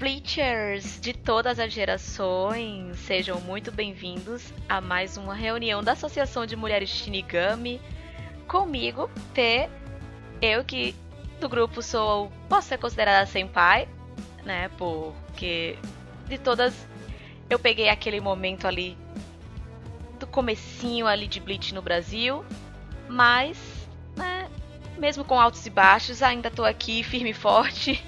Bleachers de todas as gerações, sejam muito bem-vindos a mais uma reunião da Associação de Mulheres Shinigami. Comigo, P, eu que do grupo sou, posso ser considerada senpai, né? Porque de todas eu peguei aquele momento ali do comecinho ali de Bleach no Brasil, mas, né, mesmo com altos e baixos, ainda tô aqui firme e forte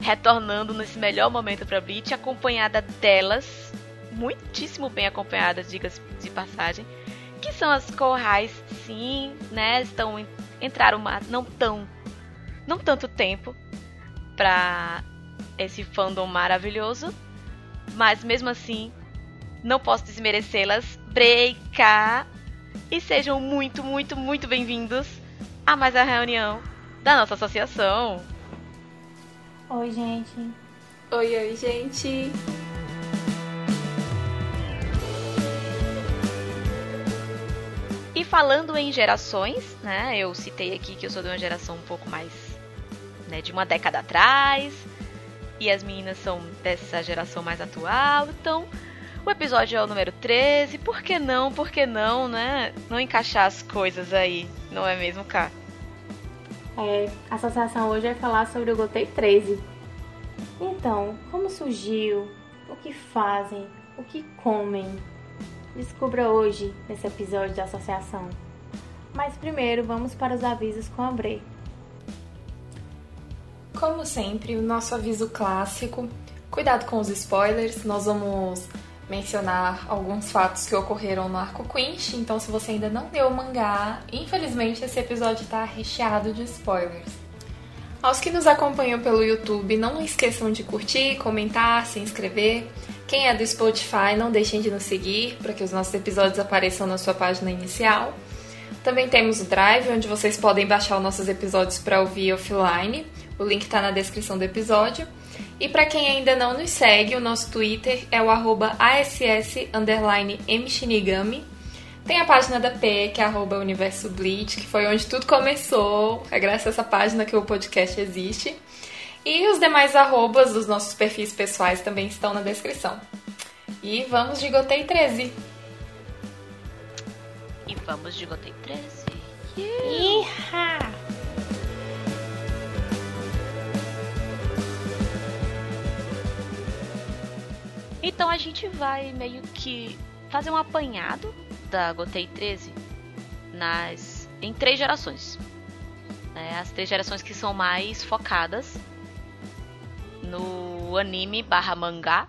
retornando nesse melhor momento para Bleach, acompanhada delas, muitíssimo bem acompanhadas, diga-se de passagem, que são as Corrais, sim, né? Estão entraram não tão não tanto tempo para esse fandom maravilhoso, mas mesmo assim não posso desmerecê-las. Breika e sejam muito, muito, muito bem-vindos a mais uma reunião da nossa associação. Oi, gente. Oi, oi, gente. E falando em gerações, né? Eu citei aqui que eu sou de uma geração um pouco mais, né, de uma década atrás, e as meninas são dessa geração mais atual. Então, o episódio é o número 13. Por que não? Por que não, né? Não encaixar as coisas aí, não é mesmo, Cá? É, associação hoje vai falar sobre o Gotei 13. Então, como surgiu? O que fazem? O que comem? Descubra hoje nesse episódio da associação. Mas primeiro vamos para os avisos com a Bre. Como sempre, o nosso aviso clássico. Cuidado com os spoilers, nós vamos mencionar alguns fatos que ocorreram no arco Quinch, então se você ainda não leu o mangá, infelizmente esse episódio está recheado de spoilers. Aos que nos acompanham pelo YouTube, não esqueçam de curtir, comentar, se inscrever. Quem é do Spotify, não deixem de nos seguir para que os nossos episódios apareçam na sua página inicial. Também temos o Drive, onde vocês podem baixar os nossos episódios para ouvir offline. O link está na descrição do episódio. E para quem ainda não nos segue, o nosso Twitter é o arroba ASS_MShinigami. Tem a página da P, que é arroba Universo Bleach, que foi onde tudo começou. É graças a essa página que o podcast existe. E os demais arrobas dos nossos perfis pessoais também estão na descrição. E vamos de Gotei 13. E vamos de Gotei 13. Iha! Então a gente vai meio que fazer um apanhado da Gotei 13 nas em três gerações. Né? As três gerações que são mais focadas no anime barra mangá,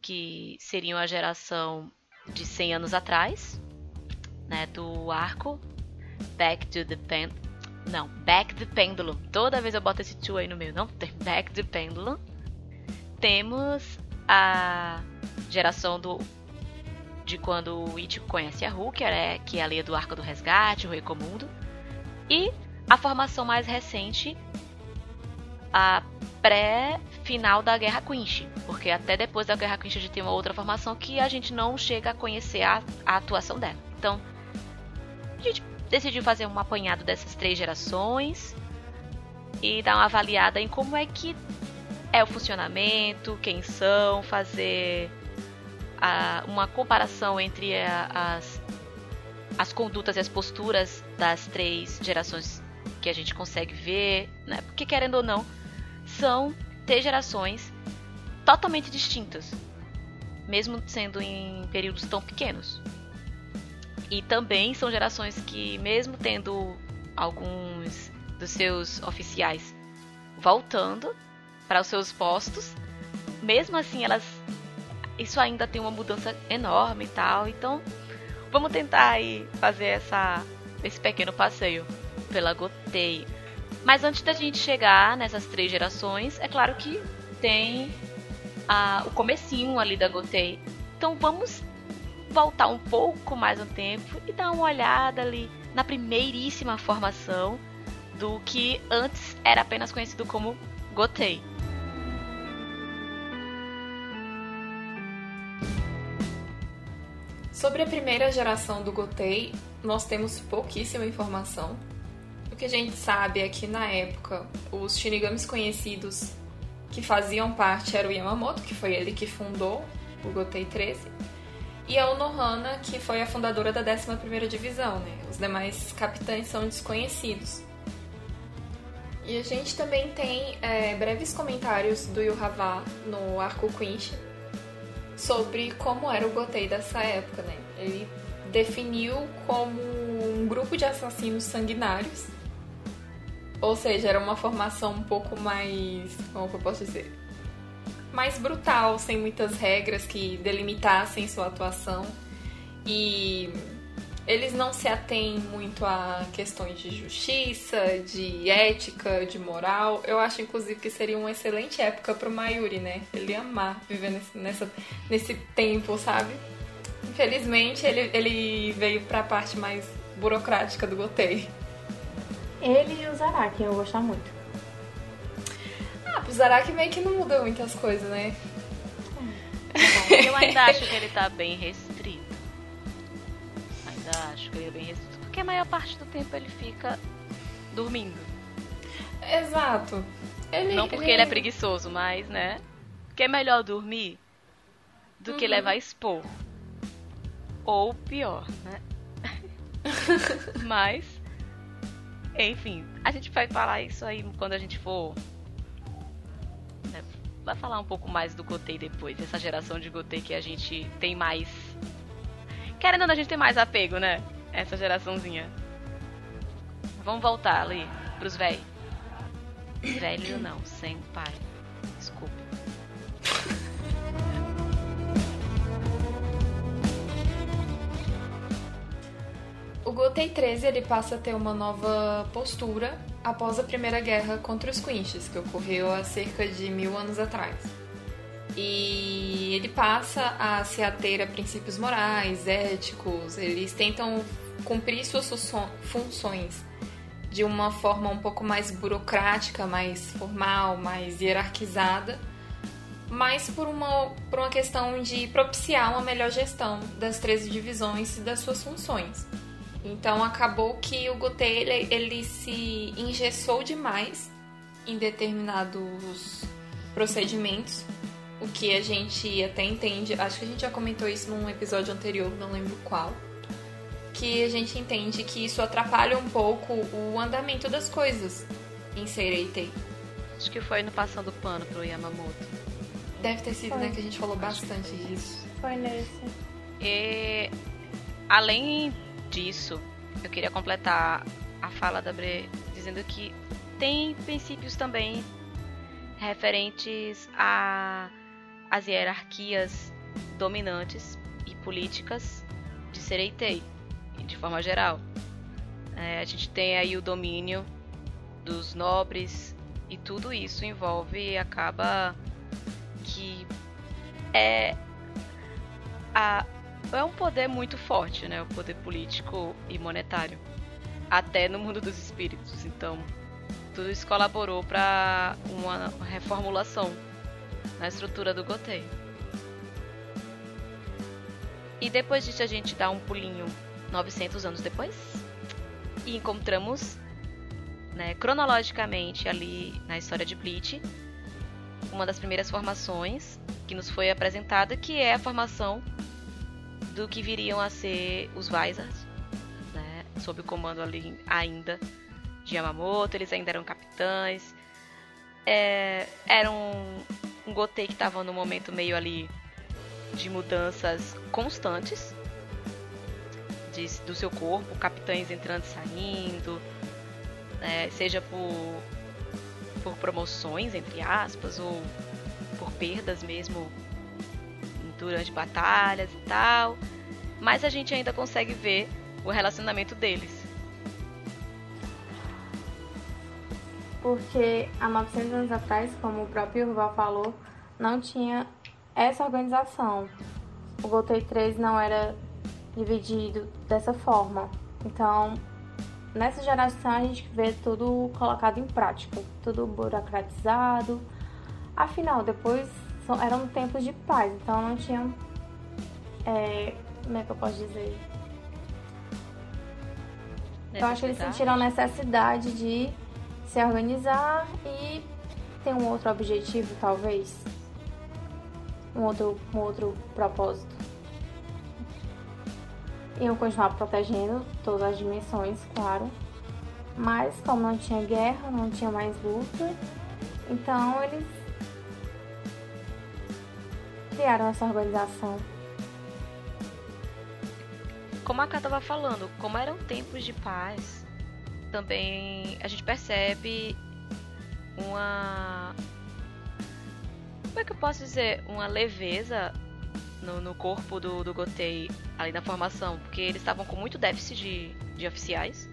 que seriam a geração de 100 anos atrás, né, do arco Back to the Pen... Não, Back the Pendulum. Toda vez eu boto esse to aí no meio, não tem Back the Pendulum. Temos a geração do de quando o Ichigo conhece a Rukia, que é a lei do Arco do Resgate, o Rei Comundo, e a formação mais recente, a pré-final da Guerra Quinch, porque até depois da Guerra Quinch a gente tem uma outra formação que a gente não chega a conhecer a, a atuação dela. Então, a gente decidiu fazer um apanhado dessas três gerações e dar uma avaliada em como é que é o funcionamento, quem são, fazer a, uma comparação entre a, as, as condutas e as posturas das três gerações que a gente consegue ver, né? Porque querendo ou não, são três gerações totalmente distintas, mesmo sendo em períodos tão pequenos. E também são gerações que, mesmo tendo alguns dos seus oficiais voltando para os seus postos, mesmo assim elas isso ainda tem uma mudança enorme e tal. Então, vamos tentar aí fazer essa esse pequeno passeio pela Gotei. Mas antes da gente chegar nessas três gerações, é claro que tem a, o comecinho ali da Gotei. Então vamos voltar um pouco mais no tempo e dar uma olhada ali na primeiríssima formação do que antes era apenas conhecido como Gotei. Sobre a primeira geração do Gotei, nós temos pouquíssima informação. O que a gente sabe é que na época os Shinigamis conhecidos que faziam parte era o Yamamoto, que foi ele que fundou o Gotei 13, e a Onohana, que foi a fundadora da 11ª Divisão, né? Os demais capitães são desconhecidos. E a gente também tem é, breves comentários do Yuhava no arco Quinch sobre como era o Gotei dessa época, né? Ele definiu como um grupo de assassinos sanguinários, ou seja, era uma formação um pouco mais, como eu posso dizer, mais brutal, sem muitas regras que delimitassem sua atuação. E eles não se atêm muito a questões de justiça, de ética, de moral. Eu acho, inclusive, que seria uma excelente época pro Mayuri, né? Ele ia amar viver nesse, nessa, nesse tempo, sabe? Infelizmente, ele, ele veio pra parte mais burocrática do Gotei. Ele e o Zaraki, eu gostar muito. Ah, pro Zaraki meio que não mudou muitas coisas, né? Eu ainda acho que ele tá bem restrito ainda acho que ele é bem restrito, porque a maior parte do tempo ele fica dormindo. Exato. Ele, Não porque ele... ele... é preguiçoso, mas, né? Que é melhor dormir do uhum. que levar expor. Ou pior, né? mas, enfim, a gente vai falar isso aí quando a gente for. Né? Vai falar um pouco mais do Gotei depois, essa geração de Gotei que a gente tem mais Querendo ou não, a gente tem mais apego, né? Essa geraçãozinha. Vamos voltar ali pros velhos. Velho não, sem pai. Desculpa. O Gotei 13 ele passa a ter uma nova postura após a Primeira Guerra contra os Quinches, que ocorreu há cerca de mil anos atrás. E ele passa a se ater a princípios morais, éticos, eles tentam cumprir suas funções de uma forma um pouco mais burocrática, mais formal, mais hierarquizada, mas por uma, por uma questão de propiciar uma melhor gestão das 13 divisões e das suas funções. Então acabou que o Gotei ele, ele se engessou demais em determinados procedimentos o que a gente até entende, acho que a gente já comentou isso num episódio anterior, não lembro qual, que a gente entende que isso atrapalha um pouco o andamento das coisas em Seireitei. Acho que foi no Passando Pano pro Yamamoto. Deve ter sido, né, foi. né, que a gente falou acho bastante disso. Foi nesse. E além disso, eu queria completar a fala da Bre dizendo que tem princípios também referentes a as hierarquias dominantes e políticas de Sereitei, de forma geral. É, a gente tem aí o domínio dos nobres e tudo isso envolve acaba que é a, é um poder muito forte, né? O poder político e monetário, até no mundo dos espíritos. Então, tudo isso colaborou para uma reformulação na estrutura do Gotei. E depois disso a gente dá um pulinho 900 anos depois e encontramos, né, cronologicamente ali na história de Bleach, uma das primeiras formações que nos foi apresentada, que é a formação do que viriam a ser os Vizards, né, sob o comando ali ainda de Yamamoto, eles ainda eram capitães, é, eram um Gotei que estava num momento meio ali de mudanças constantes de, do seu corpo, capitães entrando e saindo, é, seja por, por promoções, entre aspas, ou por perdas mesmo durante batalhas e tal. Mas a gente ainda consegue ver o relacionamento deles. Porque há 900 anos atrás, como o próprio Urval falou, não tinha essa organização. O Gotei 3 não era dividido dessa forma. Então, nessa geração a gente vê tudo colocado em prática, tudo burocratizado. Afinal, depois eram tempos de paz, então não tinham. É, como é que eu posso dizer? Eu acho que eles sentiram necessidade de se organizar e ter um outro objetivo, talvez? Um outro, um outro propósito? Iam continuar protegendo todas as dimensões, claro. Mas como não tinha guerra, não tinha mais luta, então eles criaram essa organização. Como a Ká estava falando, como eram tempos de paz, também a gente percebe uma. Como é que eu posso dizer? Uma leveza no, no corpo do, do Gotei ali na formação, porque eles estavam com muito déficit de, de oficiais,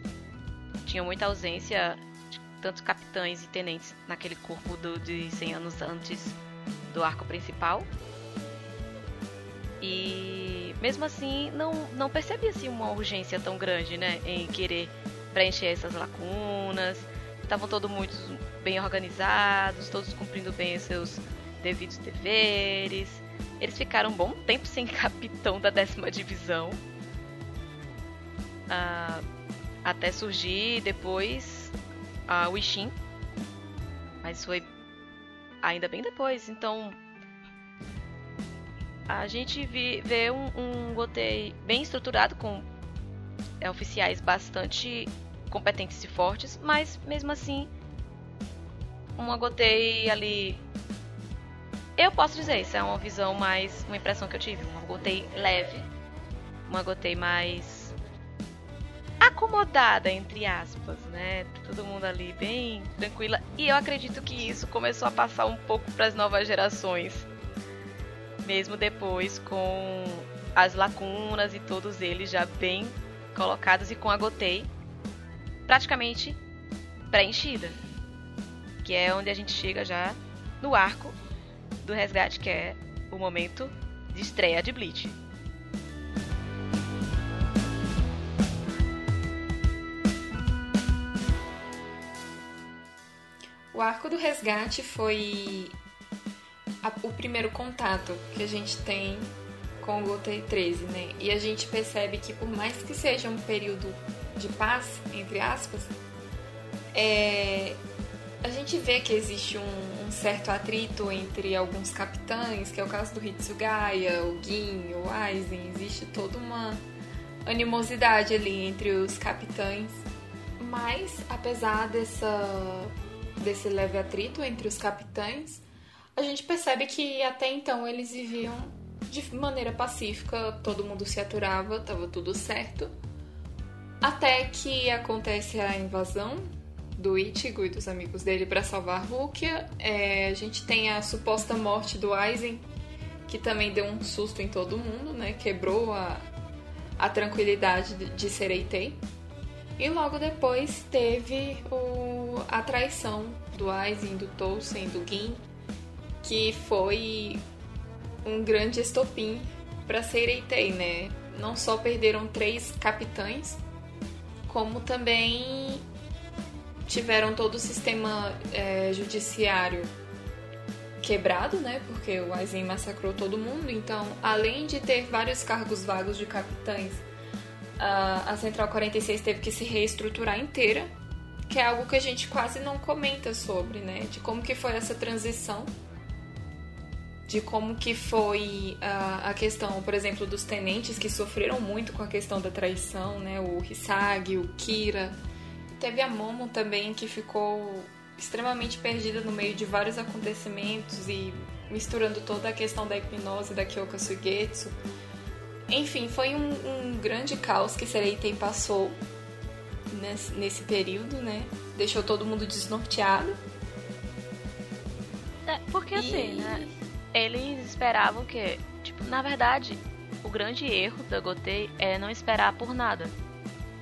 tinham muita ausência de tantos capitães e tenentes naquele corpo do, de 100 anos antes do arco principal. E mesmo assim, não, não percebia assim, uma urgência tão grande né, em querer preencher essas lacunas. Estavam todos muito bem organizados, todos cumprindo bem os seus devidos deveres. Eles ficaram um bom tempo sem capitão da décima divisão. Uh, até surgir depois uh, o Ishin. Mas foi ainda bem depois. Então a gente vê um, um Gotei bem estruturado, com é, oficiais bastante competentes e fortes, mas mesmo assim, uma Gotei ali. Eu posso dizer, isso é uma visão mais. uma impressão que eu tive. Uma Gotei leve, uma Gotei mais. acomodada, entre aspas, né? Todo mundo ali bem tranquila. E eu acredito que isso começou a passar um pouco para as novas gerações mesmo depois com as lacunas e todos eles já bem colocados e com a Gotei praticamente preenchida. Que é onde a gente chega já no arco do resgate, que é o momento de estreia de Bleach. O arco do resgate foi a, o primeiro contato que a gente tem com o Gotei 13, né? E a gente percebe que por mais que seja um período de paz, entre aspas, é, a gente vê que existe um, um, certo atrito entre alguns capitães, que é o caso do Hitsugaya, o Gin, o Aizen, existe toda uma animosidade ali entre os capitães. Mas, apesar dessa, desse leve atrito entre os capitães, a gente percebe que até então eles viviam de maneira pacífica, todo mundo se aturava, tava tudo certo. Até que acontece a invasão do Ichigo e dos amigos dele para salvar Rukia. É, a gente tem a suposta morte do Aizen, que também deu um susto em todo mundo, né? Quebrou a, a tranquilidade de Sereitei. E logo depois teve o, a traição do Aizen, do Tousen, do Gin que foi um grande estopim para Seireitei, né? Não só perderam três capitães, como também tiveram todo o sistema é, judiciário quebrado, né? Porque o Aizen massacrou todo mundo. Então, além de ter vários cargos vagos de capitães, a Central 46 teve que se reestruturar inteira, que é algo que a gente quase não comenta sobre, né? De como que foi essa transição de como que foi a, a, questão, por exemplo, dos tenentes que sofreram muito com a questão da traição, né? O Hisagi, o Kira. Teve a Momo também que ficou extremamente perdida no meio de vários acontecimentos e misturando toda a questão da hipnose da Kyoka Sugetsu. Enfim, foi um, um grande caos que Sereiten passou nesse, nesse período, né? Deixou todo mundo desnorteado. É, porque assim, e... né? Eles esperavam que, tipo, na verdade, o grande erro da Gotei é não esperar por nada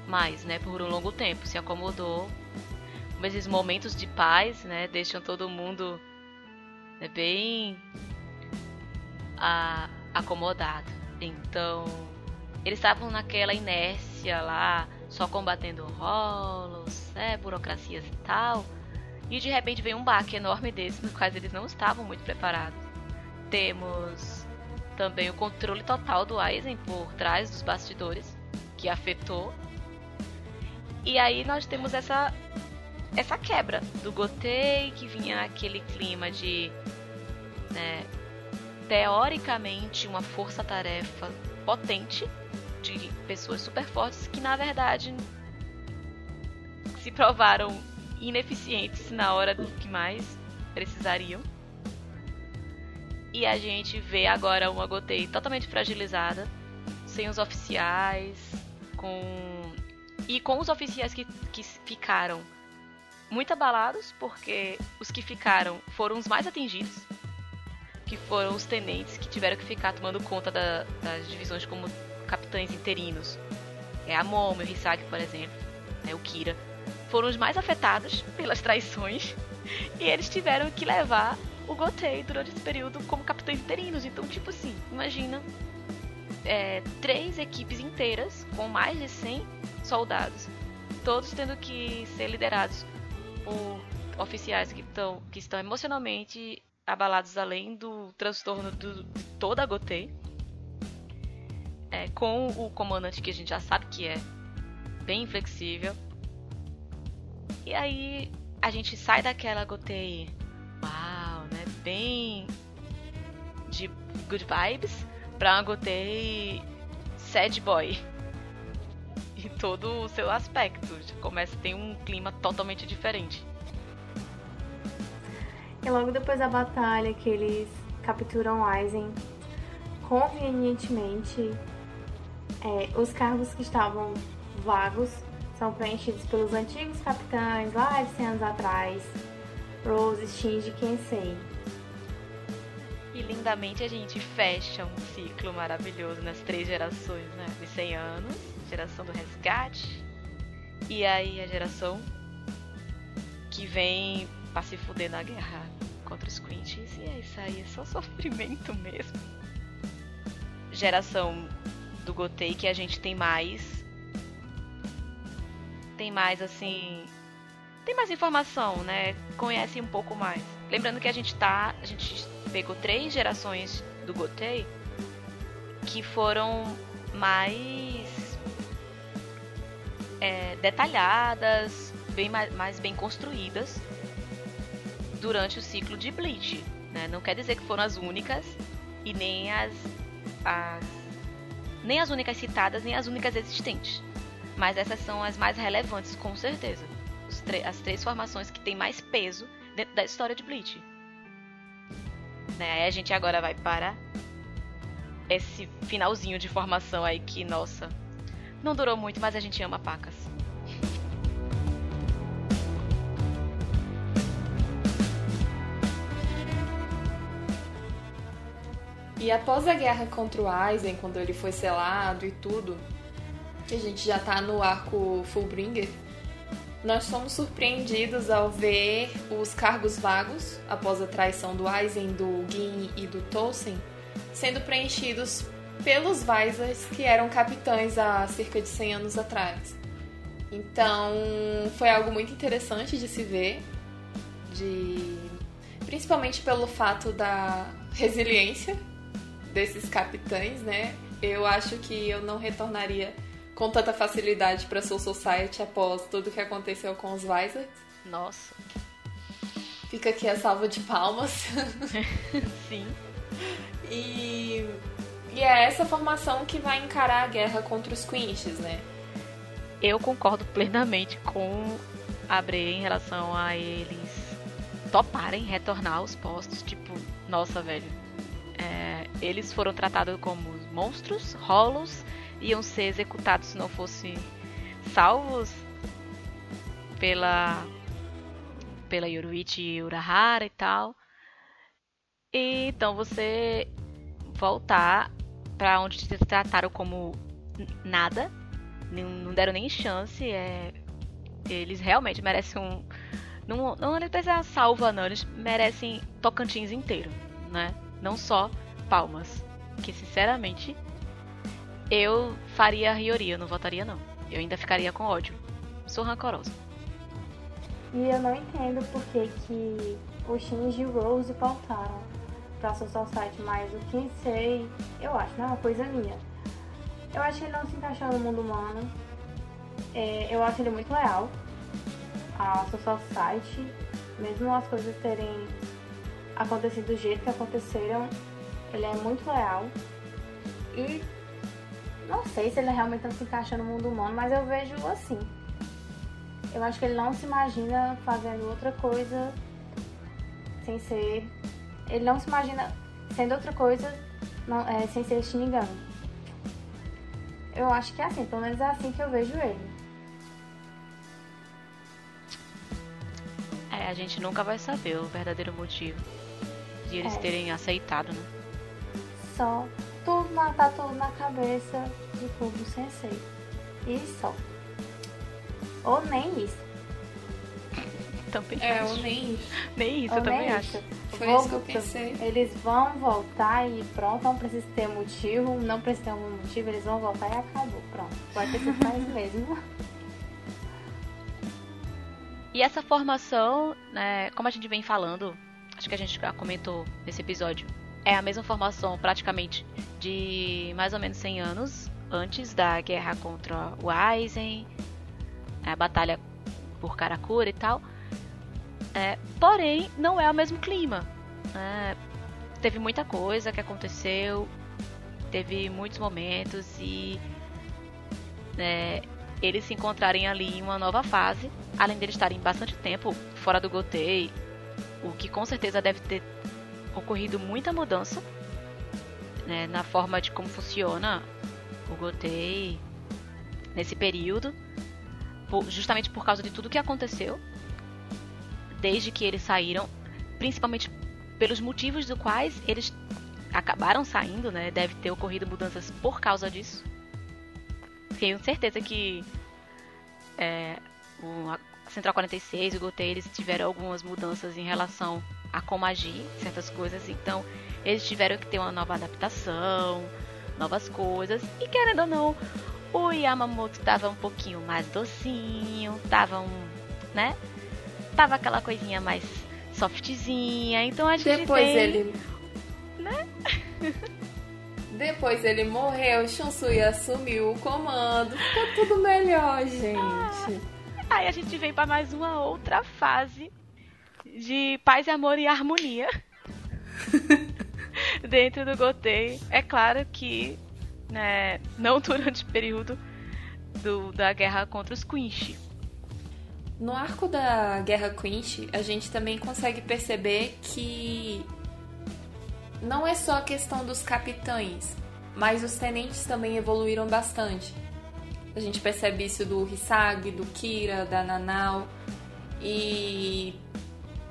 mais, né, por um longo tempo, se acomodou. Mas esses momentos de paz, né, deixam todo mundo né, bem a, acomodado. Então, eles estavam naquela inércia lá, só combatendo rolos, né, burocracias e tal. E de repente veio um baque enorme desse, no qual eles não estavam muito preparados temos também o controle total do Aizen por trás dos bastidores, que afetou. E aí nós temos essa essa quebra do Gotei, que vinha aquele clima de. Né, teoricamente, uma força-tarefa potente de pessoas super fortes que na verdade se provaram ineficientes na hora do que mais precisariam. E a gente vê agora uma Gotei totalmente fragilizada, sem os oficiais, com e com os oficiais que, que ficaram muito abalados, porque os que ficaram foram os mais atingidos, que foram os tenentes que tiveram que ficar tomando conta da, das divisões como capitães interinos. É a Momo, o Hisaki, por exemplo, né, o Kira. Foram os mais afetados pelas traições e eles tiveram que levar o Gotei durante esse período como capitães interinos. Então, tipo assim, imagina é, três equipes inteiras com mais de 100 soldados, todos tendo que ser liderados por oficiais que, tão, que estão emocionalmente abalados além do transtorno do, de toda a Gotei. É, com o comandante que a gente já sabe que é bem inflexível. E aí a gente sai daquela Gotei, bem de good vibes, pra uma Gotei sad boy. Em todo o seu aspecto. Começa a ter um clima totalmente diferente. E logo depois da batalha que eles capturam Aizen, convenientemente, é, os cargos que estavam vagos são preenchidos pelos antigos capitães lá de 100 anos atrás, Rose, Shinji e Kensei. Lindamente a gente fecha um ciclo maravilhoso nas três gerações, né? De 100 anos, geração do resgate, e aí a geração que vem pra se fuder na guerra contra os Quinches, e é isso aí, é só sofrimento mesmo. Geração do Gotei que a gente tem mais. Tem mais assim. Tem mais informação, né? Conhece um pouco mais. Lembrando que a gente tá. A gente pegou três gerações do Gotei que foram mais é, detalhadas, bem mais, mais, bem construídas durante o ciclo de Bleach. Né? Não quer dizer que foram as únicas e nem as, as nem as únicas citadas nem as únicas existentes, mas essas são as mais relevantes com certeza. as três formações que têm mais peso dentro da história de Bleach. Né? A gente agora vai para esse finalzinho de formação aí que, nossa, não durou muito, mas a gente ama pacas. E após a guerra contra o Aizen, quando ele foi selado e tudo, que a gente já tá no arco Fullbringer, nós somos surpreendidos ao ver os cargos vagos, após a traição do Aizen, do Gin e do Tolsen, sendo preenchidos pelos Vaisas que eram capitães há cerca de 100 anos atrás. Então, foi algo muito interessante de se ver, de principalmente pelo fato da resiliência desses capitães, né? Eu acho que eu não retornaria com tanta facilidade para Soul Society após tudo que aconteceu com os Wizards. Nossa. Fica aqui a salva de palmas. Sim. E, e é essa formação que vai encarar a guerra contra os Quinches, né? Eu concordo plenamente com a Bre em relação a eles toparem retornar aos postos. Tipo, nossa, velho. É, eles foram tratados como monstros, rolos iam ser executados se não fossem salvos pela pela Yoruichi Urahara e tal. E, então você voltar para onde te trataram como nada, não deram nem chance, é eles realmente merecem um não, não eles precisam salva não, eles merecem Tocantins inteiro, né? Não só palmas, que sinceramente eu faria a Hiyori, eu não votaria não. Eu ainda ficaria com ódio. Sou rancorosa. E eu não entendo por que, que o Shinji e o Rose faltaram pra Social Site, mas o Kinsei, eu acho, não é uma coisa minha. Eu acho que ele não se encaixou no mundo humano. É, eu acho ele muito leal. a Society, mesmo as coisas terem acontecido do jeito que aconteceram, ele é muito leal. E não sei se ele realmente não se encaixa no mundo humano, mas eu vejo assim. Eu acho que ele não se imagina fazendo outra coisa sem ser. Ele não se imagina sendo outra coisa não, é, sem ser Shinigami. Eu acho que é assim, pelo menos é assim que eu vejo ele. É, a gente nunca vai saber o verdadeiro motivo de eles É. terem aceitado, né? Só tudo na, tá tudo na cabeça de Kubo Sensei. E só. Ou nem isso. Também É, acho. ou nem Nem isso, ou eu também acho. isso. Foi Vou- isso que eu pensei. Eles vão voltar e pronto, não precisa ter motivo, não precisa ter um motivo, eles vão voltar e acabou. Pronto. Vai ter sido mais mesmo. E essa formação, né, como a gente vem falando, acho que a gente já comentou nesse episódio, é a mesma formação praticamente de mais ou menos 100 anos antes da guerra contra o Aizen, a batalha por Karakura e tal. É, porém, não é o mesmo clima. né? teve muita coisa que aconteceu, teve muitos momentos e né, eles se encontrarem ali em uma nova fase, além deles estarem bastante tempo fora do Gotei, o que com certeza deve ter ocorrido muita mudança né, na forma de como funciona Gotei nesse período, justamente por causa de tudo que aconteceu desde que eles saíram, principalmente pelos motivos do quais eles acabaram saindo, né? Deve ter ocorrido mudanças por causa disso. Tenho certeza que é, o Central 46 e o Gotei eles tiveram algumas mudanças em relação a como agir, certas coisas. Então, eles tiveram que ter uma nova adaptação, novas coisas. E querendo ou não, o Yamamoto tava um pouquinho mais docinho, tava um, né? Tava aquela coisinha mais softzinha. Então a gente Depois tem... ele. Né? Depois ele morreu, Shunsui assumiu o comando. Ficou tudo melhor, gente. Aí a gente vem pra mais uma outra fase de paz, amor e harmonia dentro do Gotei. É claro que né, não durante o período do- da guerra contra os Quinch. No arco da Guerra Quinch, a gente também consegue perceber que não é só a questão dos capitães, mas os tenentes também evoluíram bastante. A gente percebe isso do Hisagi, do Kira, da Nanao e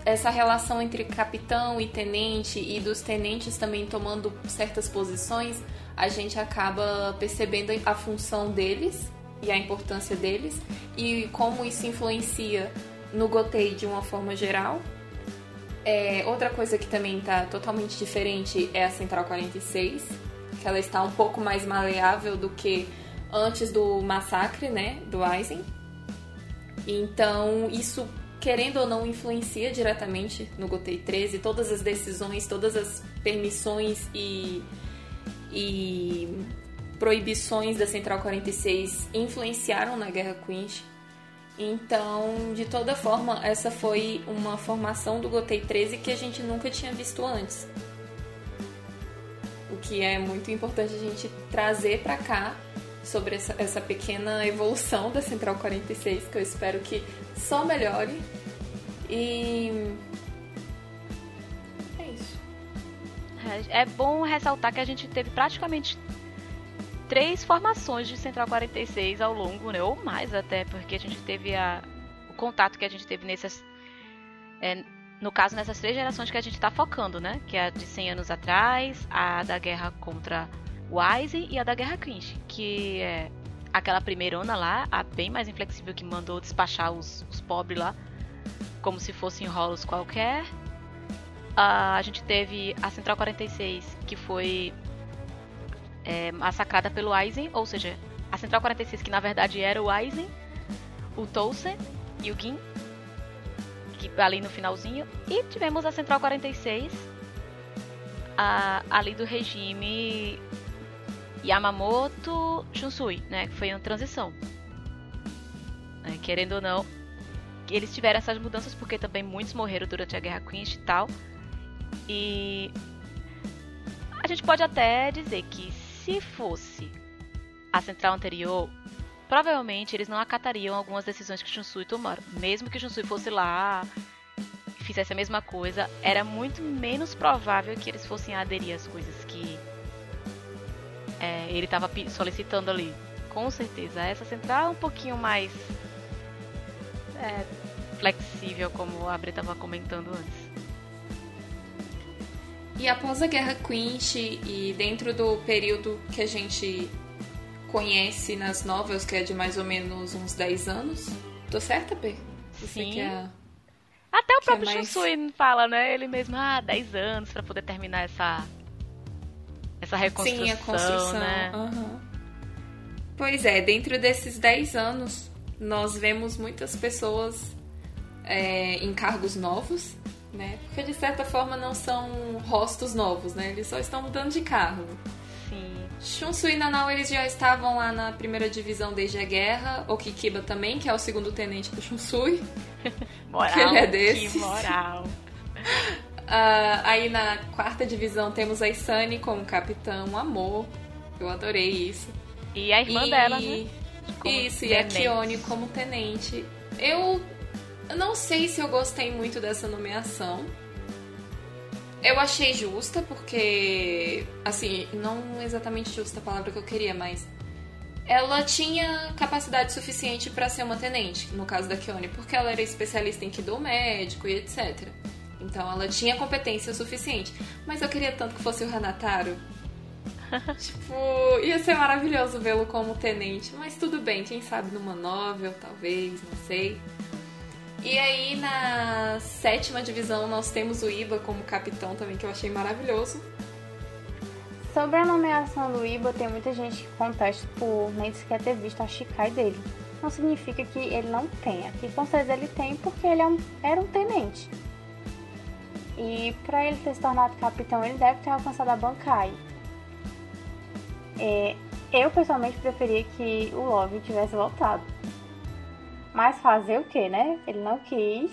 essa relação entre capitão e tenente e dos tenentes também tomando certas posições, a gente acaba percebendo a função deles e a importância deles e como isso influencia no Gotei de uma forma geral. É, outra coisa que também está totalmente diferente é a Central 46, que ela está um pouco mais maleável do que antes do massacre, né, do Aizen. Então, isso, querendo ou não, influencia diretamente no Gotei 13, todas as decisões, todas as permissões e, e proibições da Central 46 influenciaram na Guerra Quinch. Então, de toda forma, essa foi uma formação do Gotei 13 que a gente nunca tinha visto antes. O que é muito importante a gente trazer para cá sobre essa, essa pequena evolução da Central 46, que eu espero que só melhore. E. É isso. É é bom ressaltar que a gente teve praticamente três formações de Central 46 ao longo, né? Ou mais até, porque a gente teve a, o contato que a gente teve nessas. é, no caso, nessas três gerações que a gente tá focando, né? Que é a de 100 anos atrás, a da guerra contra o Aizen e a da guerra Quinch. Que é aquela primeirona lá, a bem mais inflexível que mandou despachar os, os pobres lá, como se fossem rolos qualquer. Ah, a gente teve a Central 46, que foi é, massacrada pelo Aizen, ou seja, a Central 46, que na verdade era o Aizen, o Tolsen e o Gin, que ali no finalzinho. E tivemos a Central 46, a, ali do regime Yamamoto Shunsui, né, que foi uma transição. É, querendo ou não, eles tiveram essas mudanças porque também muitos morreram durante a Guerra Quinch e tal. E a gente pode até dizer que se fosse a central anterior, provavelmente eles não acatariam algumas decisões que Shunsui tomaram. Mesmo que Shunsui fosse lá e fizesse a mesma coisa, era muito menos provável que eles fossem aderir às coisas que é, ele estava solicitando ali. Com certeza. Essa central é um pouquinho mais é, flexível, como a Bre estava comentando antes. E após a Guerra Quinch e dentro do período que a gente conhece nas novelas, que é de mais ou menos uns 10 anos. Tô certa, P? Você Sim. É... Até o é próprio é mais... Shunsui fala, né? Ele mesmo, ah, 10 anos para poder terminar essa essa reconstrução, Sim, a construção. né? Uhum. Pois é, dentro desses 10 anos, nós vemos muitas pessoas é, em cargos novos, né? Porque de certa forma não são rostos novos, né? Eles só estão mudando de cargo. Sim. Shunsui e Nanao eles já estavam lá na primeira divisão desde a guerra. O Kikiba também, que é o segundo tenente do Shunsui. moral, que ele é desse. Que moral. Uh, aí na quarta divisão temos a Isani como capitão, amor. Eu adorei isso. E a irmã e... dela, né? Como isso, tenente. e a Kione como tenente. Eu não sei se eu gostei muito dessa nomeação. Eu achei justa, porque. Assim, não exatamente justa a palavra que eu queria, mas. Ela tinha capacidade suficiente para ser uma tenente, no caso da Kione, porque ela era especialista em Kido médico e etc. Então ela tinha competência suficiente. Mas eu queria tanto que fosse o Hanataro. tipo, ia ser maravilhoso vê-lo como tenente. Mas tudo bem, quem sabe numa novel, talvez, não sei. E aí na sétima divisão nós temos o Iba como capitão também, que eu achei maravilhoso. Sobre a nomeação do Iba, tem muita gente que contesta por nem sequer ter visto a Shikai dele. Não significa que ele não tenha, que com certeza ele tem porque ele é um, era um tenente. E para ele ter se tornado capitão, ele deve ter alcançado a Bankai. É, eu pessoalmente preferia que o Love tivesse voltado. Mas fazer o que, né? Ele não quis.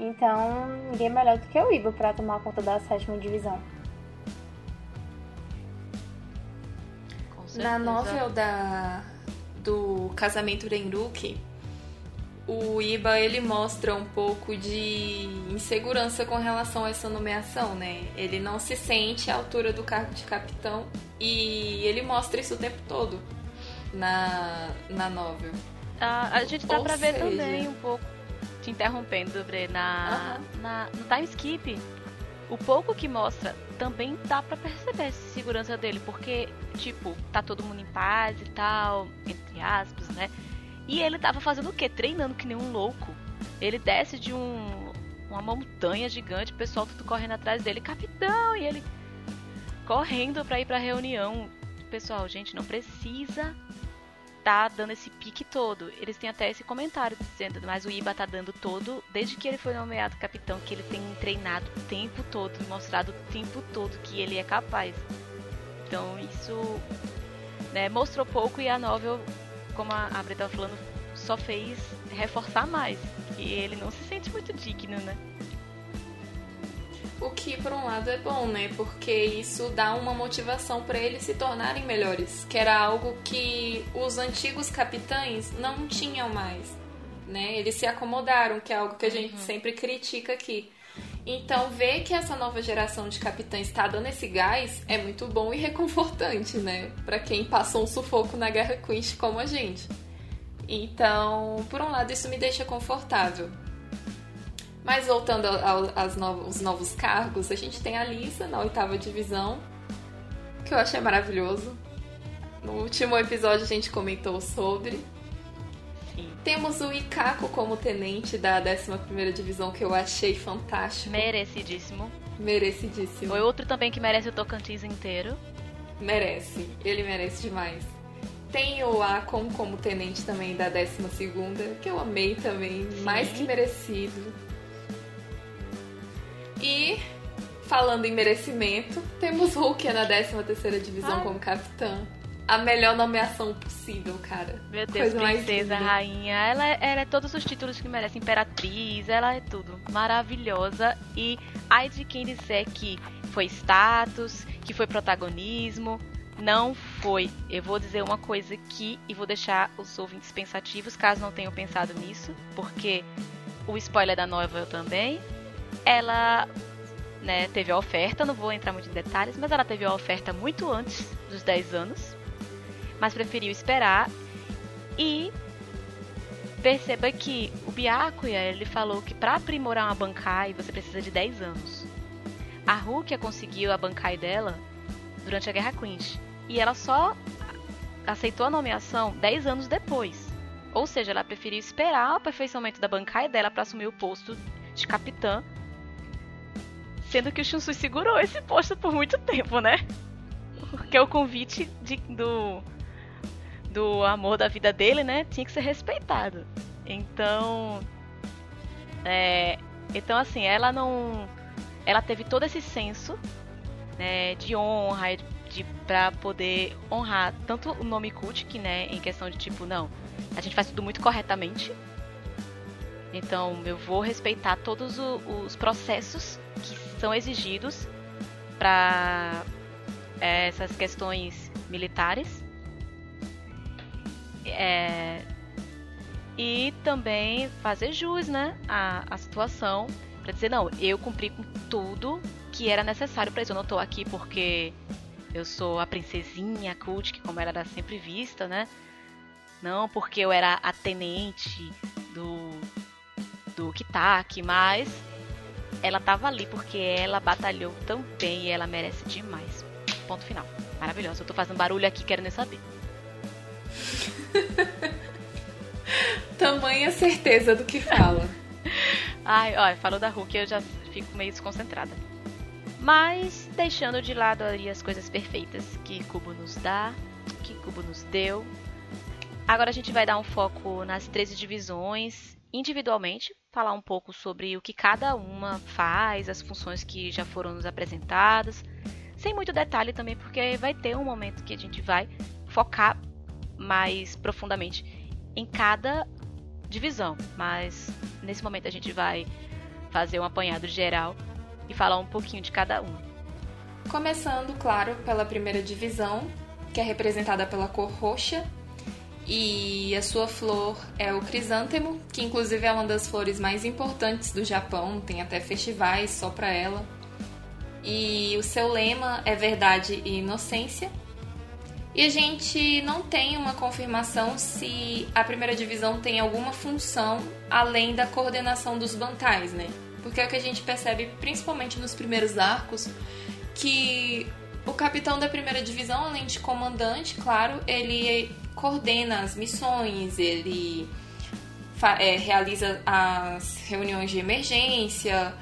Então, ninguém é melhor do que o Iba para tomar conta da sétima divisão. Na novel da, do Casamento Renruki, o Iba ele mostra um pouco de insegurança com relação a essa nomeação, né? Ele não se sente à altura do cargo de capitão e ele mostra isso o tempo todo na, na novel. Ah, a gente dá Ou pra ver seja... também um pouco, te interrompendo, Bre, na, uhum. na, no time skip. O pouco que mostra também dá pra perceber essa segurança dele, porque, tipo, tá todo mundo em paz e tal, entre aspas, né? E ele tava fazendo o quê? Treinando que nem um louco. Ele desce de um, uma montanha gigante, o pessoal tudo correndo atrás dele, capitão, e ele correndo pra ir pra reunião. Pessoal, gente, não precisa tá dando esse pique todo. Eles têm até esse comentário dizendo, mas o Iba tá dando todo, desde que ele foi nomeado capitão, que ele tem treinado o tempo todo, mostrado o tempo todo que ele é capaz. Então isso né, mostrou pouco e a novel, como a, a Breta falando, só fez reforçar mais. Que ele não se sente muito digno, né? O que, por um lado, é bom, né? Porque isso dá uma motivação para eles se tornarem melhores, que era algo que os antigos capitães não tinham mais, né? Eles se acomodaram, que é algo que a gente uhum. sempre critica aqui. Então, ver que essa nova geração de capitães está dando esse gás é muito bom e reconfortante, né? Para quem passou um sufoco na Guerra Quinch como a gente. Então, por um lado, isso me deixa confortável. Mas voltando aos novos, novos cargos, a gente tem a Lisa na oitava divisão, que eu achei maravilhoso. No último episódio a gente comentou sobre. Temos o Ikako como tenente da 11ª divisão, que eu achei fantástico. Merecidíssimo. Merecidíssimo. Foi outro também que merece o Tocantins inteiro. Merece. Ele merece demais. Tem o Akon como tenente também da 12ª, que eu amei também. Sim. Mais que merecido. E falando em merecimento, temos Hulk na 13ª divisão Ai. como capitã. A melhor nomeação possível, cara. Meu Deus, Coisa princesa, rainha. Ela, é- ela é todos os títulos que merece. Imperatriz, ela é tudo. Maravilhosa. E ai de quem disser que foi status, que foi protagonismo. Não foi. Eu vou dizer uma coisa aqui e vou deixar os ouvintes pensativos, caso não tenham pensado nisso, porque o spoiler da novel também. Ela né, teve a oferta, não vou entrar muito em detalhes, mas ela teve a oferta muito antes dos 10 anos, mas preferiu esperar. E perceba que o Byakuya, ele falou que para aprimorar uma Bankai você precisa de 10 anos. A Rukia conseguiu a Bankai dela durante a Guerra Quinch. E ela só aceitou a nomeação 10 anos depois. Ou seja, ela preferiu esperar o aperfeiçoamento da Bankai dela para assumir o posto de capitã. Sendo que o Shunsui segurou esse posto por muito tempo, né? Porque o convite de- do, do amor da vida dele, né? Tinha que ser respeitado. Então. É, então, assim, ela não. Ela teve todo esse senso né, de honra, de, pra poder honrar tanto o nome Kultik, né? Em questão de tipo, não, a gente faz tudo muito corretamente. Então eu vou respeitar todos o- os processos que são exigidos para essas questões militares. É, e também fazer jus, né, à, situação para dizer não, eu cumpri com tudo que era necessário para isso. Eu não tô aqui porque eu sou a princesinha Kultik, como ela era sempre vista, né? Não porque eu era a tenente do do Kitaki, mas ela tava ali porque ela batalhou tão bem e ela merece demais. Ponto final. Maravilhosa. Eu tô fazendo barulho aqui querendo saber. Tamanha certeza do que fala. Ai, olha, falou da Hulk, eu já fico meio desconcentrada. Mas deixando de lado ali as coisas perfeitas que Kubo nos dá, que Kubo nos deu. Agora a gente vai dar um foco nas 13 divisões individualmente, falar um pouco sobre o que cada uma faz, as funções que já foram nos apresentadas, sem muito detalhe também, porque vai ter um momento que a gente vai focar mais profundamente em cada divisão, mas nesse momento a gente vai fazer um apanhado geral e falar um pouquinho de cada uma. Começando, claro, pela primeira divisão, que é representada pela cor roxa. E a sua flor é o crisântemo, que inclusive é uma das flores mais importantes do Japão, tem até festivais só para ela. E o seu lema é verdade e inocência. E a gente não tem uma confirmação se a primeira divisão tem alguma função além da coordenação dos bantais, né? Porque é o que a gente percebe principalmente nos primeiros arcos, que o capitão da primeira divisão, além de comandante, claro, ele coordena as missões, ele é, realiza as reuniões de emergência,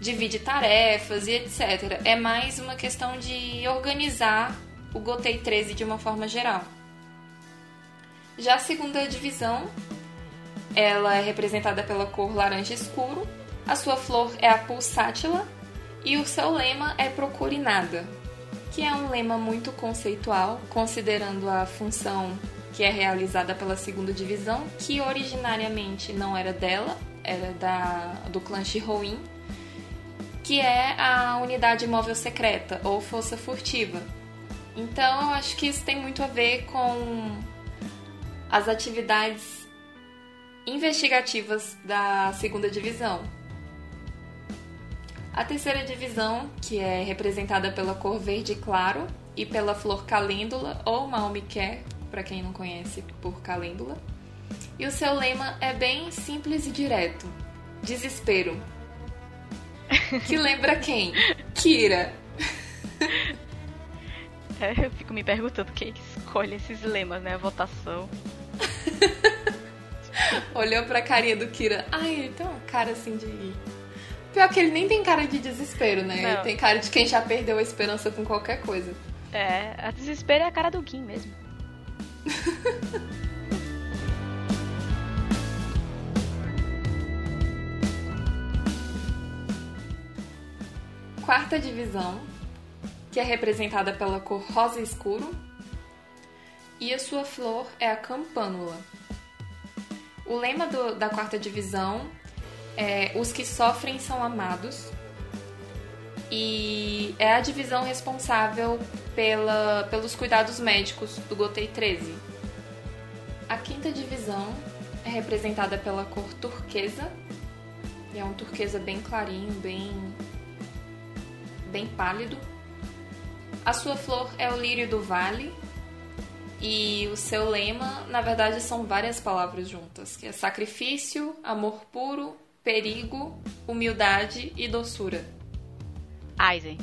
divide tarefas e etc. É mais uma questão de organizar o Gotei 13 de uma forma geral. Já a segunda divisão, ela é representada pela cor laranja escuro, a sua flor é a pulsátila e o seu lema é procure nada, que é um lema muito conceitual, considerando a função que é realizada pela segunda divisão, que originariamente não era dela, era da, do clã Shihoin, que é a unidade móvel secreta ou força furtiva. Então eu acho que isso tem muito a ver com as atividades investigativas da segunda divisão. A terceira divisão, que é representada pela cor verde claro e pela flor calêndula ou maomiqué, para quem não conhece por calêndula. E o seu lema é bem simples e direto: desespero. Que lembra quem? Kira. É, eu fico me perguntando quem que escolhe esses lemas, né? A votação. Olhou pra carinha do Kira. Ai, ele tem uma cara assim de. Pior que ele nem tem cara de desespero, né? Não. Ele tem cara de quem já perdeu a esperança com qualquer coisa. É, a desespero é a cara do Gin mesmo. Quarta divisão, que é representada pela cor rosa escuro. e a sua flor é a campânula. O lema do, da quarta divisão é Os que sofrem são amados, e é a divisão responsável pela, pelos cuidados médicos do Gotei 13. A quinta divisão é representada pela cor turquesa, e é um turquesa bem clarinho, bem, bem pálido. A sua flor é o lírio do vale, e o seu lema, na verdade, são várias palavras juntas, que é sacrifício, amor puro, perigo, humildade e doçura. Aizen.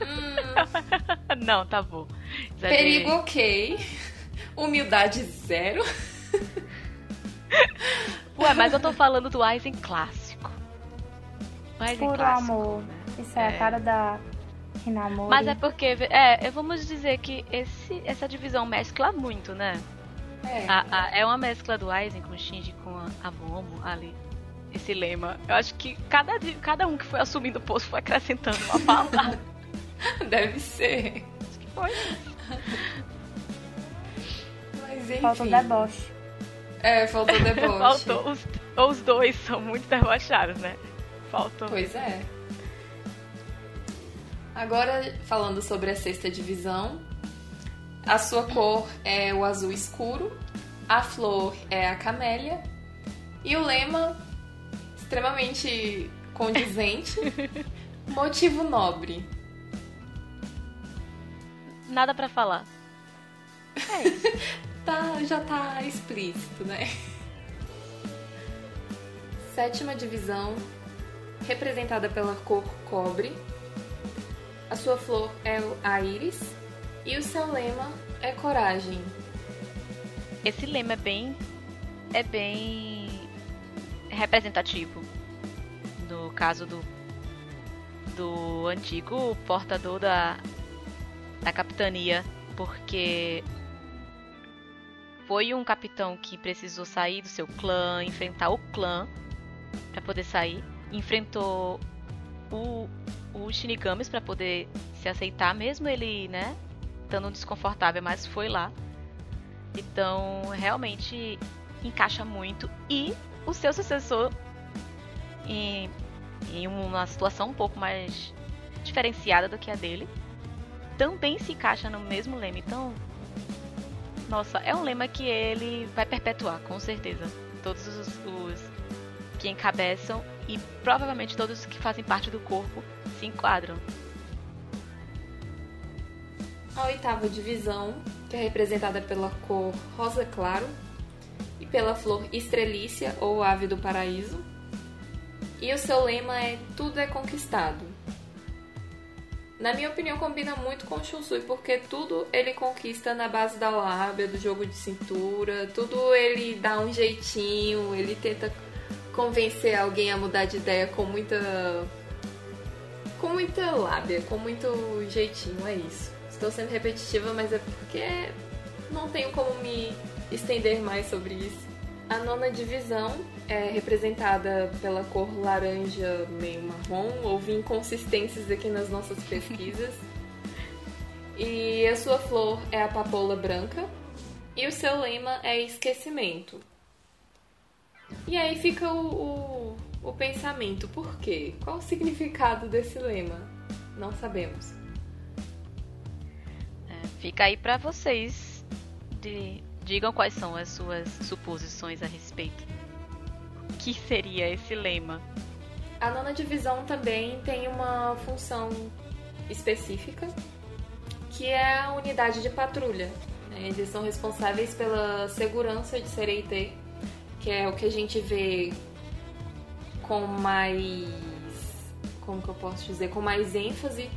Hum. Não, tá bom. Exagerei. Perigo ok. Humildade zero. Ué, mas eu tô falando do Aizen clássico. O Aizen Puro clássico. amor. Né? Isso é, é, a cara da Hinamori. Mas é porque, é, vamos dizer que esse, essa divisão mescla muito, né? É. A, a, é uma mescla do Aizen com o Shinji com a, a Momo ali esse lema. Eu acho que cada, cada um que foi assumindo o posto foi acrescentando uma palavra. Deve ser. Acho que foi. Mas enfim. Faltou deboche. É, faltou deboche. faltou. Os, os dois são muito debochados, né? Faltou. Pois é. Agora, falando sobre a sexta divisão, a sua cor é o azul escuro, a flor é a camélia e o lema extremamente condizente. Motivo nobre. Nada para falar. É isso. tá, já tá explícito, né? Sétima divisão, representada pela cor cobre. A sua flor é a íris e o seu lema é coragem. Esse lema é bem é bem representativo. No caso do, do antigo portador da, da capitania, porque foi um capitão que precisou sair do seu clã, enfrentar o clã para poder sair, enfrentou o, o Shinigamis para poder se aceitar, mesmo ele, né, estando desconfortável, mas foi lá. Então, realmente encaixa muito e o seu sucessor em, em uma situação um pouco mais diferenciada do que a dele também se encaixa no mesmo lema. Então, nossa, é um lema que ele vai perpetuar, com certeza. Todos os, os que encabeçam e provavelmente todos os que fazem parte do corpo se enquadram. A oitava divisão, que é representada pela cor rosa claro, e pela flor estrelícia ou ave do paraíso. E o seu lema é Tudo é conquistado. Na minha opinião, combina muito com o Shunsui, porque tudo ele conquista na base da lábia, do jogo de cintura, tudo ele dá um jeitinho, ele tenta convencer alguém a mudar de ideia com muita. Com muita lábia, com muito jeitinho, é isso. Estou sendo repetitiva, mas é porque não tenho como me estender mais sobre isso. A nona divisão é representada pela cor laranja meio marrom. Houve inconsistências aqui nas nossas pesquisas. e a sua flor é a papoula branca. E o seu lema é esquecimento. E aí fica o, o, o pensamento: por quê? Qual o significado desse lema? Não sabemos. É, fica aí para vocês de Digam quais são as suas suposições a respeito. O que seria esse lema? A nona divisão também tem uma função específica, que é a unidade de patrulha. Eles são responsáveis pela segurança de Sereite, que é o que a gente vê com mais. Como que eu posso dizer? Com mais ênfase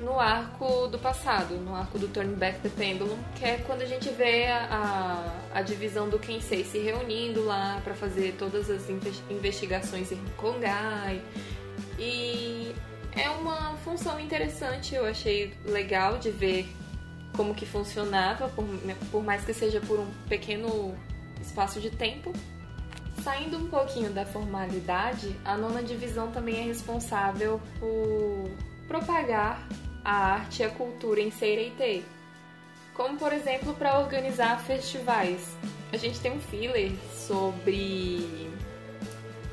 no arco do passado, no arco do Turn Back the Pendulum, que é quando a gente vê a, a, a divisão do Kensei se reunindo lá para fazer todas as investigações em Kongai. E é uma função interessante, eu achei legal de ver como que funcionava, por, por mais que seja por um pequeno espaço de tempo. Saindo um pouquinho da formalidade, a nona divisão também é responsável por propagar a arte e a cultura em Seireitei. Como, por exemplo, para organizar festivais. A gente tem um filler sobre.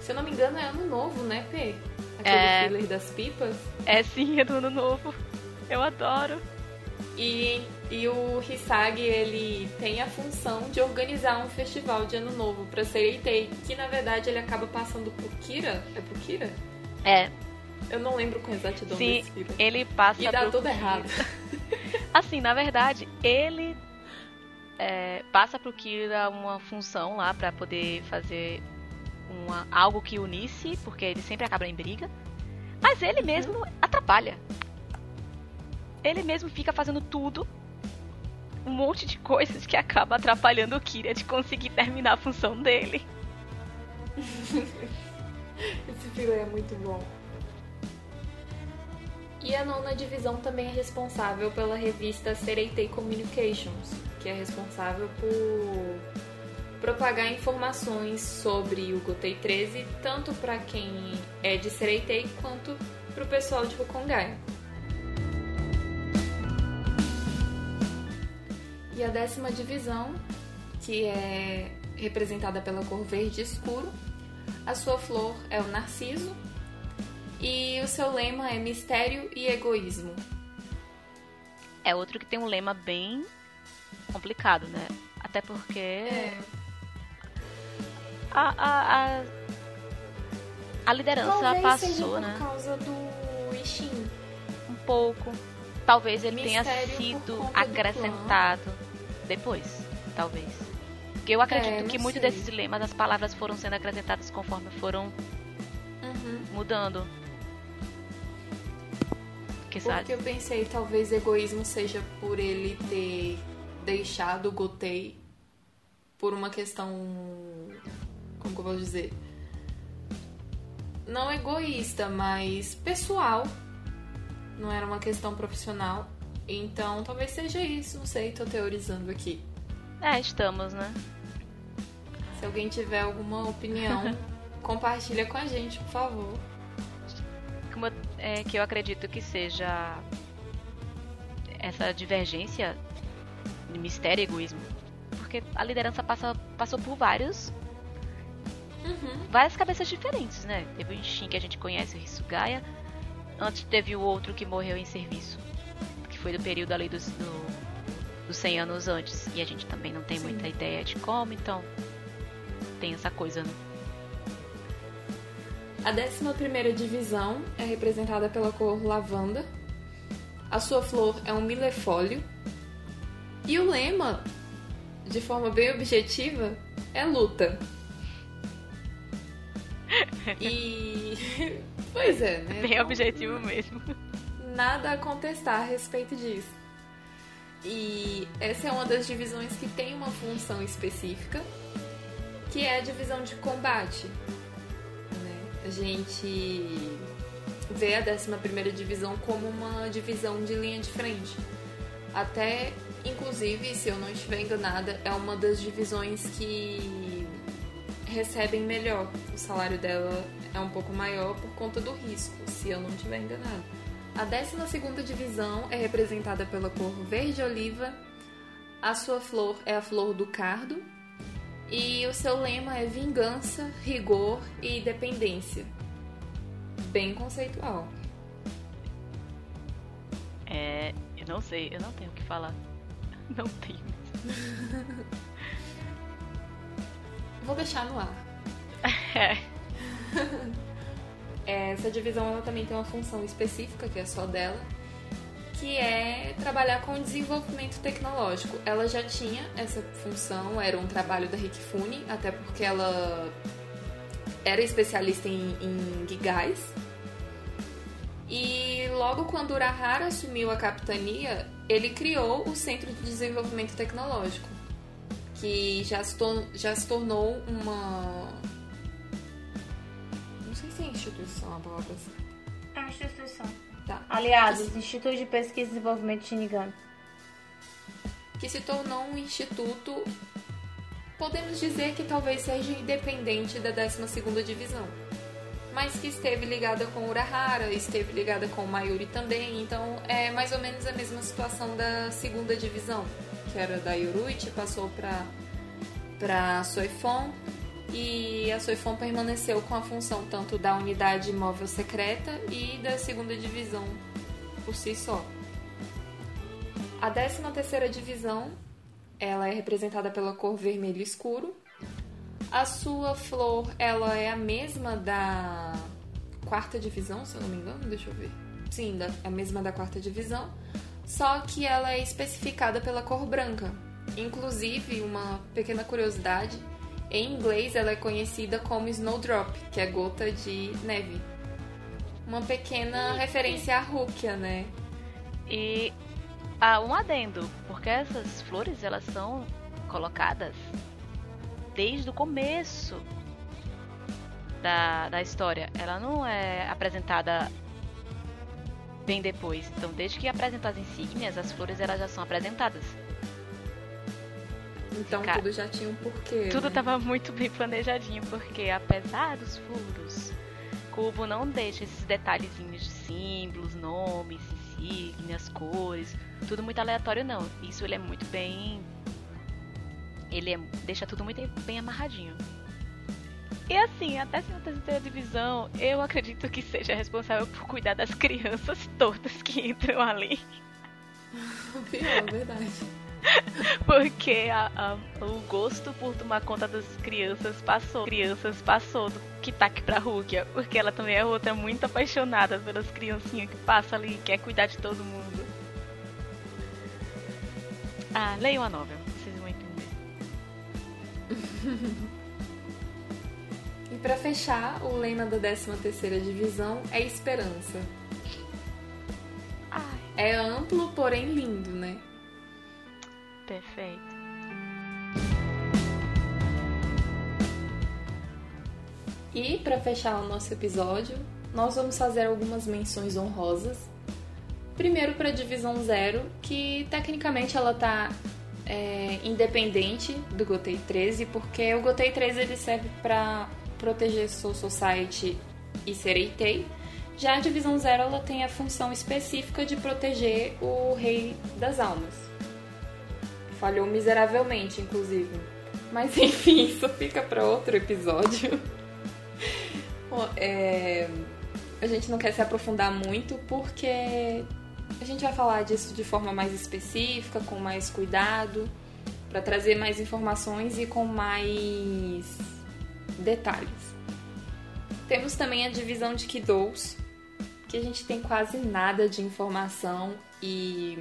Se eu não me engano, é Ano Novo, né, P? Aquele É. filler das pipas. É sim, é do ano novo. Eu adoro. E, e o Hisagi, ele tem a função de organizar um festival de Ano Novo pra Sereitei, que na verdade ele acaba passando por Kira. É por Kira? É, Eu não lembro com exatidão Sim, desse filler. ele passa E dá pro tudo errado. Assim, na verdade, ele é, passa pro Kira uma função lá pra poder fazer uma, algo que unisse, porque ele sempre acaba em briga. Mas ele mesmo atrapalha. Ele mesmo fica fazendo tudo. Um monte de coisas que acaba atrapalhando o Kira de conseguir terminar a função dele. Esse filler é muito bom. E a nona divisão também é responsável pela revista Sereitei Communications, que é responsável por propagar informações sobre o Gotei 13, tanto para quem é de Sereitei quanto para o pessoal de Hokongai. A décima divisão, que é representada pela cor verde escuro, a sua flor é o narciso e o seu lema é mistério e egoísmo. É outro que tem um lema bem complicado, né? Até porque É. a, a, a, a liderança Talvez seja passou, por né? causa do Ishin. Um pouco. Talvez ele tenha Mistério por sido acrescentado depois, talvez. Porque eu acredito É, que muitos sei. desses lemas, as palavras foram sendo acrescentadas conforme foram Uhum. mudando. Que sabe? Porque eu pensei, talvez egoísmo seja por ele ter deixado o Gotei por uma questão. Como que eu vou dizer? Não egoísta, mas pessoal. Não era uma questão profissional. Então talvez seja isso, não sei, tô teorizando aqui. É, estamos, né? Se alguém tiver alguma opinião, compartilha com a gente, por favor. Como é, que eu acredito que seja essa divergência de mistério e egoísmo. Porque a liderança passa, passou por vários Uhum. várias cabeças diferentes, né? Teve o Ishin que a gente conhece, o Hisugaya. Antes teve o outro que morreu em serviço, foi do período ali dos, do, dos 100 anos antes. E a gente também não tem Sim. muita ideia de como, então tem essa coisa, né? A 11 divisão é representada pela cor lavanda. A sua flor é um milefólio. E o lema, de forma bem objetiva, é luta. E. pois é, né? Bem objetivo mesmo. Nada a contestar a respeito disso. E essa é uma das divisões que tem uma função específica, que é a divisão de combate. né? A gente vê a 11ª divisão como uma divisão de linha de frente. Até, inclusive, se eu não estiver enganada, é uma das divisões que recebem melhor. O salário dela é um pouco maior por conta do risco, se eu não estiver enganada. A 12ª divisão é representada pela cor verde oliva. A sua flor é a flor do cardo. E o seu lema é vingança, rigor e dependência. Bem conceitual. É. Eu não sei, eu não tenho o que falar. Não tenho. Vou deixar no ar. É. Essa divisão ela também tem uma função específica, que é só dela, que é trabalhar com desenvolvimento tecnológico. Ela já tinha essa função, era um trabalho da Rikifune, até porque ela era especialista em, em gigais. E logo quando Urahara assumiu a capitania, ele criou o Centro de Desenvolvimento Tecnológico, que já se, já se tornou uma. Sei se é instituição a palavra. É uma instituição. Tá. Aliados, Instituto de Pesquisa e Desenvolvimento de Shinigami. que se tornou um instituto, podemos dizer que talvez seja independente da 12ª divisão, mas que esteve ligada com Urahara, esteve ligada com Mayuri também, então é mais ou menos a mesma situação da segunda divisão. que era da Yoruichi, passou para para Soifon e a Soifon permaneceu com a função tanto da unidade móvel secreta e da segunda divisão por si só. A 13 terceira divisão, ela é representada pela cor vermelho escuro. A sua flor, ela é a mesma da quarta divisão, se eu não me engano, deixa eu ver. Sim, da, a mesma da quarta divisão, só que ela é especificada pela cor branca. Inclusive, uma pequena curiosidade, em inglês ela é conhecida como Snowdrop, que é gota de neve. Uma pequena referência à Rukia, né? E ah, um adendo, porque essas flores elas são colocadas desde o começo da, da história. Ela não é apresentada bem depois. Então, desde que apresentou as insígnias, as flores elas já são apresentadas. Então Cara, tudo já tinha um porquê. Tudo estava né? muito bem planejadinho, porque apesar dos furos, Cubo não deixa esses detalhezinhos de símbolos, nomes, insígnias, cores, tudo muito aleatório não. Isso ele é muito bem. Ele é, deixa tudo muito bem amarradinho. E assim, a 13 terceira divisão, eu acredito que seja responsável por cuidar das crianças todas que entram ali. Pior, verdade. Porque a, a, o gosto por tomar conta das crianças passou. Crianças passou do Kitaki pra Rukia. Porque ela também é outra muito apaixonada pelas criancinhas que passa ali e quer cuidar de todo mundo. Ah, leiam a novela, vocês vão entender. E para fechar, o lema da 13ª divisão é esperança. Ai. É amplo, porém lindo, né? Perfeito. E para fechar o nosso episódio, nós vamos fazer algumas menções honrosas. Primeiro para a divisão zero, que tecnicamente ela tá é, independente do Gotei 13, porque o Gotei 13 ele serve para proteger Soul Society e Sereitei. Já a Divisão Zero ela tem a função específica de proteger o Rei das Almas. Falhou miseravelmente, inclusive. Mas enfim, isso fica para outro episódio. é... A gente não quer se aprofundar muito porque a gente vai falar disso de forma mais específica, com mais cuidado, para trazer mais informações e com mais detalhes. Temos também a divisão de Kidous, que a gente tem quase nada de informação e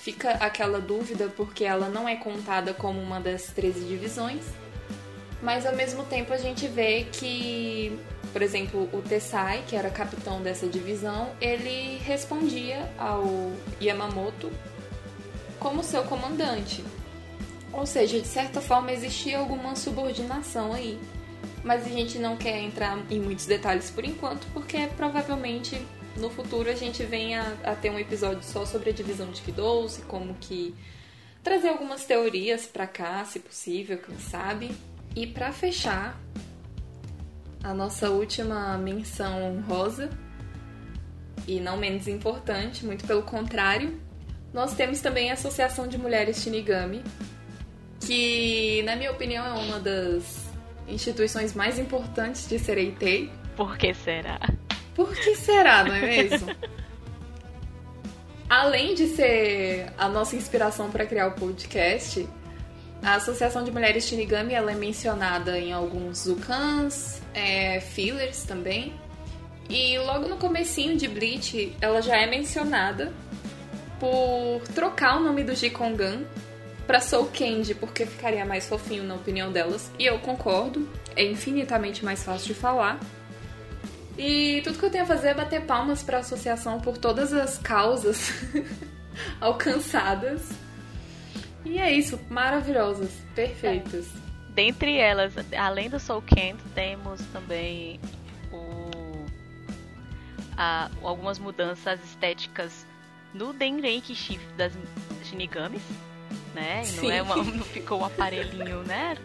fica aquela dúvida porque ela não é contada como uma das 13 divisões, mas ao mesmo tempo a gente vê que, por exemplo, o Tessai, que era capitão dessa divisão, ele respondia ao Yamamoto como seu comandante. Ou seja, de certa forma existia alguma subordinação aí mas a gente não quer entrar em muitos detalhes por enquanto, porque provavelmente no futuro a gente venha a ter um episódio só sobre a divisão de Kidous e como que trazer algumas teorias para cá, se possível, quem sabe. E para fechar, a nossa última menção rosa e não menos importante, muito pelo contrário, nós temos também a Associação de Mulheres Shinigami, que, na minha opinião, é uma das instituições mais importantes de Sereitei. Por que será? Por que será, não é mesmo? Além de ser a nossa inspiração para criar o podcast, a Associação de Mulheres Shinigami ela é mencionada em alguns Zukans, é, fillers também. E logo no comecinho de Bleach, ela já é mencionada por trocar o nome do Jikongan para Soul Candy, porque ficaria mais fofinho na opinião delas. E eu concordo, é infinitamente mais fácil de falar. E tudo que eu tenho a fazer é bater palmas para a associação por todas as causas alcançadas. E é isso, maravilhosas, perfeitas. É. Dentre elas, além do Soul Candy, temos também o, a, algumas mudanças estéticas no Denrenki Shift das Shinigamis né? E não, é uma, não ficou um aparelhinho, né?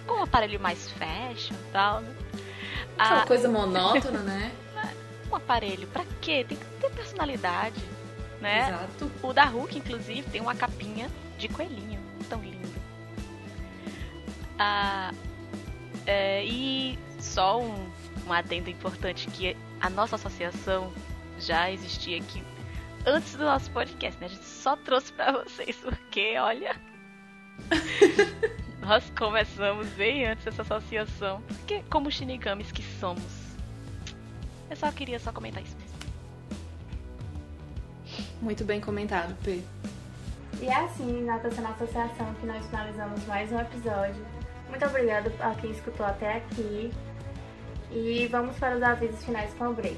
Ficou um aparelho mais fashion e tal, né? Aquela ah, coisa monótona, né? Um aparelho, pra quê? Tem que ter personalidade, né? Exato. O da Hulk, inclusive, tem uma capinha de coelhinho, tão lindo. Ah, é, e só um, um adendo importante que a nossa associação já existia aqui antes do nosso podcast, né? A gente só trouxe para vocês porque, olha, nós começamos bem antes dessa associação, porque como shinigamis que somos. Eu só queria só comentar isso mesmo. Muito bem comentado, P. E é assim, na terceira associação, que nós finalizamos mais um episódio. Muito obrigada a quem escutou até aqui. E vamos para os avisos finais com o Bray.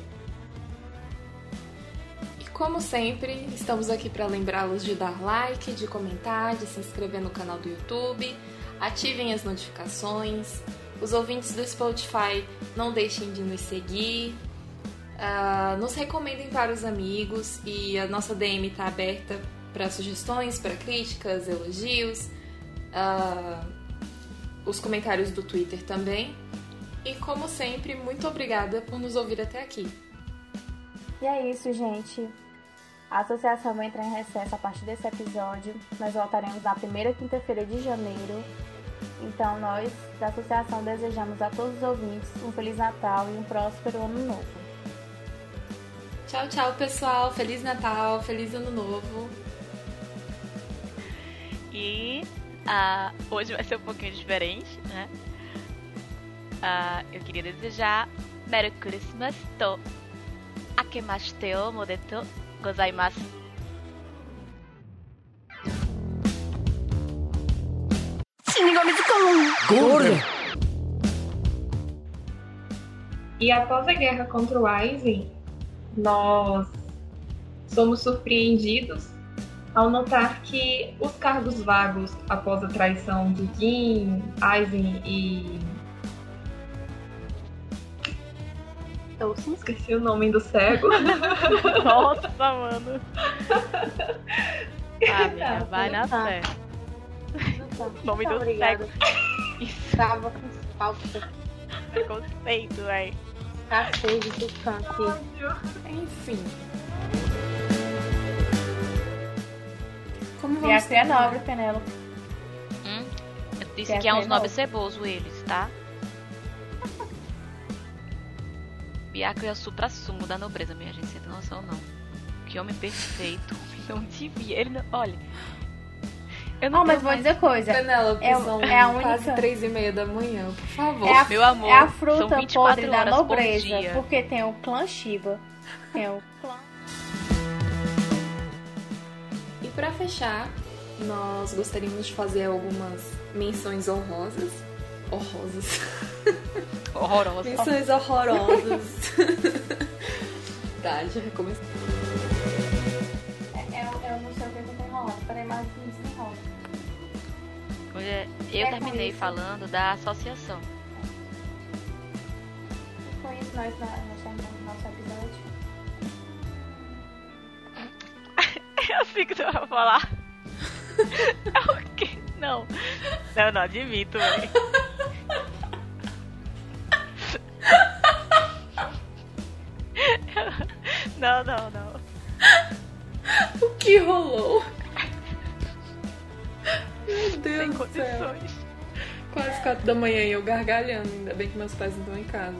Como sempre, estamos aqui para lembrá-los de dar like, de comentar, de se inscrever no canal do YouTube, ativem as notificações. Os ouvintes do Spotify não deixem de nos seguir, Uh, nos recomendem para os amigos e a nossa DM está aberta para sugestões, para críticas, elogios, uh, os comentários do Twitter também. E como sempre, muito obrigada por nos ouvir até aqui. E é isso, gente. A associação vai entrar em recesso a partir desse episódio. Nós voltaremos na primeira quinta-feira de janeiro. Então, nós da associação desejamos a todos os ouvintes um Feliz Natal e um próspero Ano Novo. Tchau, tchau, pessoal. Feliz Natal, feliz Ano Novo. E uh, hoje vai ser um pouquinho diferente, né? Uh, eu queria desejar Merry Christmas to Akemashite o modeto gozaimasu. Golden! E após a guerra contra o Aizen, nós somos surpreendidos ao notar que os cargos vagos após a traição de Jin, Aizen e. Eu esqueci o nome do cego. Nossa, mano. Ah, amiga, vai na fé. Nome do Obrigada. cego. Isso, Tava com falta. preconceito, véi. Cacete do aqui. Enfim. Como E vamos aqui é nobre, Penélope. Hum? Eu disse que é uns novo? ceboso eles, tá? Biaco é o supra-sumo da nobreza, minha gente. Você tem noção, não. Que homem perfeito. Não devia. Ele não... Olha. Eu não Não, mas vou mais- dizer coisa. Penélope, É- são é a quase única- três e meia da manhã, por favor. É a, Meu amor, é a são fruta 24 podre da horas por nobreza. dia. Porque tem o clã Shiba. Tem o clã. E pra fechar, nós gostaríamos de fazer algumas menções honrosas. Honrosas. Horrorosa. Menções horrorosas. tá, já recomeçou. É, eu, eu não sei o que eu tô enrolando. Peraí, mas me desenrola. Mulher, Eu É terminei falando da associação. E com isso nós, nós terminamos o nosso episódio. Eu sei que tu vai falar. É o quê? Não. Não, não, admito, velho. Que rolou? Meu Sem Deus do céu. Quase quatro da manhã e eu gargalhando. Ainda bem que meus pais não estão em casa.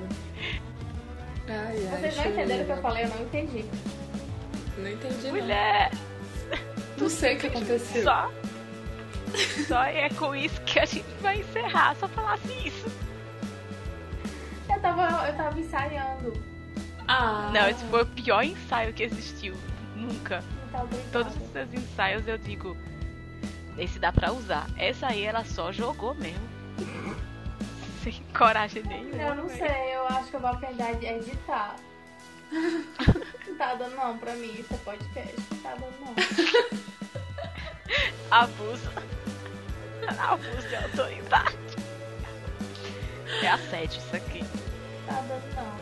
Ai, ai. Vocês não entenderam o que eu falei? Eu não entendi. Não entendi, não. Mulher, Não sei o que aconteceu. só. Só é com isso que a gente vai encerrar. Só falasse isso. Eu tava, eu tava ensaiando. Ah. Não, esse foi o pior ensaio que existiu. Nunca. Brincando. Todos os seus ensaios eu digo. Esse dá pra usar. Essa aí ela só jogou mesmo. Sem coragem nenhuma. Eu não sei, eu acho que eu vou aprender a editar. Não tá dando não pra mim, isso é podcast. Não tá dando não. Abuso. Abuso de autoridade. É assédio isso aqui. Tá dando não.